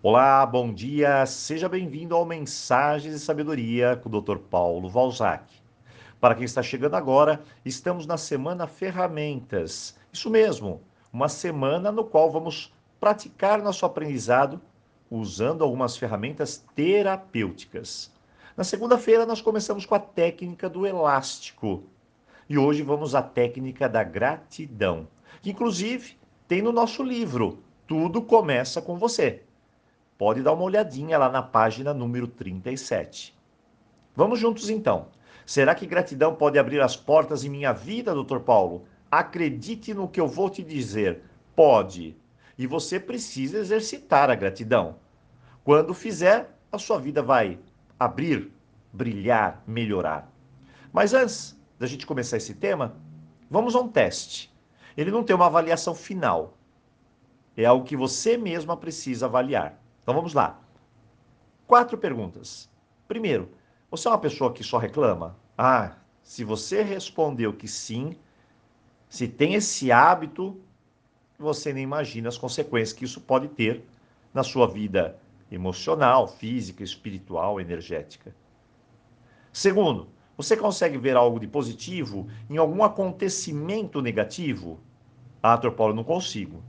Olá, bom dia, seja bem-vindo ao Mensagens de Sabedoria com o Dr. Paulo Valzac. Para quem está chegando agora, estamos na semana Ferramentas. Isso mesmo, uma semana no qual vamos praticar nosso aprendizado usando algumas ferramentas terapêuticas. Na segunda-feira, nós começamos com a técnica do elástico. E hoje vamos à técnica da gratidão, que inclusive tem no nosso livro. Tudo começa com você pode dar uma olhadinha lá na página número 37. Vamos juntos então. Será que gratidão pode abrir as portas em minha vida, doutor Paulo? Acredite no que eu vou te dizer. Pode. E você precisa exercitar a gratidão. Quando fizer, a sua vida vai abrir, brilhar, melhorar. Mas antes da gente começar esse tema, vamos a um teste. Ele não tem uma avaliação final. É algo que você mesma precisa avaliar. Então vamos lá. Quatro perguntas. Primeiro, você é uma pessoa que só reclama? Ah, se você respondeu que sim, se tem esse hábito, você nem imagina as consequências que isso pode ter na sua vida emocional, física, espiritual, energética. Segundo, você consegue ver algo de positivo em algum acontecimento negativo? Ah, doutor Paulo, não consigo.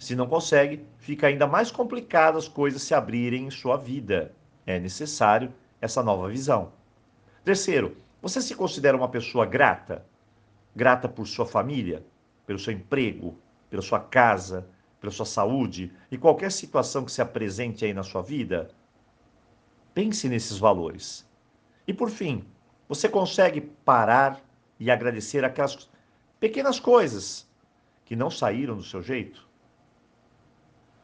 Se não consegue, fica ainda mais complicado as coisas se abrirem em sua vida. É necessário essa nova visão. Terceiro, você se considera uma pessoa grata? Grata por sua família, pelo seu emprego, pela sua casa, pela sua saúde e qualquer situação que se apresente aí na sua vida? Pense nesses valores. E por fim, você consegue parar e agradecer aquelas pequenas coisas que não saíram do seu jeito?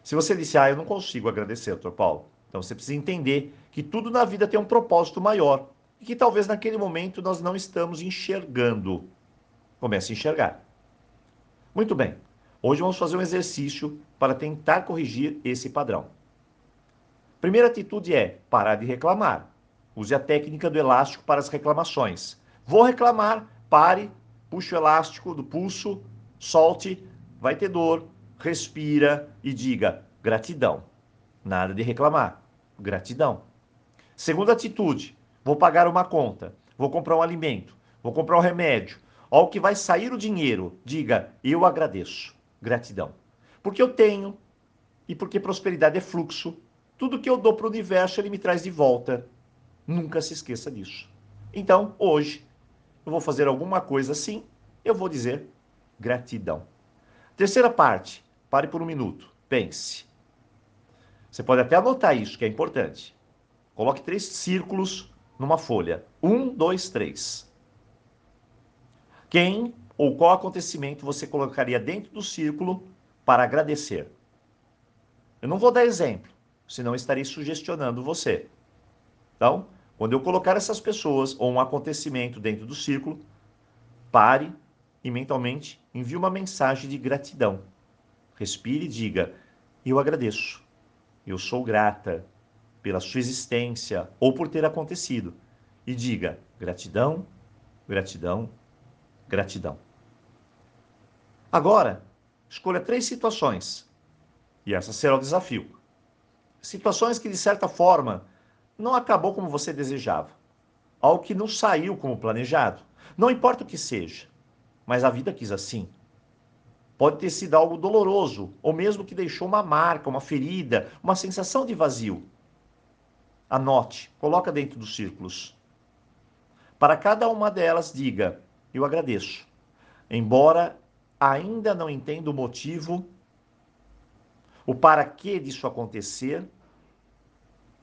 Se você disse, ah, eu não consigo agradecer, doutor Paulo, então você precisa entender que tudo na vida tem um propósito maior e que talvez naquele momento nós não estamos enxergando. Comece a enxergar. Muito bem. Hoje vamos fazer um exercício para tentar corrigir esse padrão. Primeira atitude é parar de reclamar. Use a técnica do elástico para as reclamações. Vou reclamar, pare, puxe o elástico do pulso, solte, vai ter dor, respira e diga gratidão. Nada de reclamar. Gratidão. Segunda atitude: vou pagar uma conta, vou comprar um alimento, vou comprar um remédio. Ao que vai sair o dinheiro, diga eu agradeço. Gratidão. Porque eu tenho e porque prosperidade é fluxo. Tudo que eu dou para o universo, ele me traz de volta. Nunca se esqueça disso. Então, hoje, eu vou fazer alguma coisa assim, eu vou dizer gratidão. Terceira parte, Pare por um minuto, pense. Você pode até anotar isso, que é importante. Coloque três círculos numa folha. Um, dois, três. Quem ou qual acontecimento você colocaria dentro do círculo para agradecer? Eu não vou dar exemplo, senão estarei sugestionando você. Então, quando eu colocar essas pessoas ou um acontecimento dentro do círculo, pare e mentalmente envie uma mensagem de gratidão. Respire e diga: Eu agradeço. Eu sou grata pela sua existência ou por ter acontecido. E diga: gratidão, gratidão, gratidão. Agora, escolha três situações. E essa será o desafio. Situações que, de certa forma, não acabou como você desejava. Algo que não saiu como planejado. Não importa o que seja, mas a vida quis assim. Pode ter sido algo doloroso, ou mesmo que deixou uma marca, uma ferida, uma sensação de vazio. Anote, coloca dentro dos círculos. Para cada uma delas, diga: Eu agradeço. Embora ainda não entenda o motivo, o para que disso acontecer,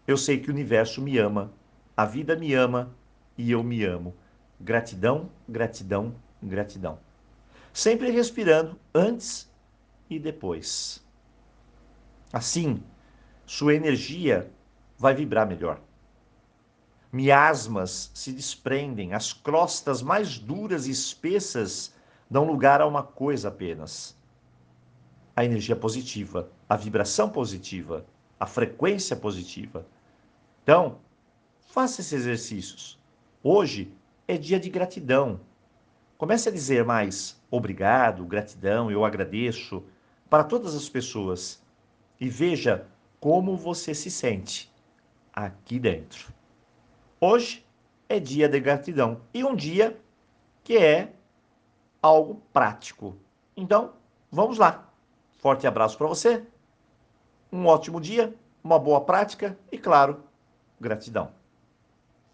eu sei que o universo me ama, a vida me ama e eu me amo. Gratidão, gratidão, gratidão sempre respirando antes e depois. Assim, sua energia vai vibrar melhor. Miasmas se desprendem, as crostas mais duras e espessas dão lugar a uma coisa apenas: a energia positiva, a vibração positiva, a frequência positiva. Então, faça esses exercícios. Hoje é dia de gratidão. Comece a dizer mais obrigado, gratidão, eu agradeço para todas as pessoas e veja como você se sente aqui dentro. Hoje é dia de gratidão e um dia que é algo prático. Então, vamos lá. Forte abraço para você. Um ótimo dia, uma boa prática e, claro, gratidão.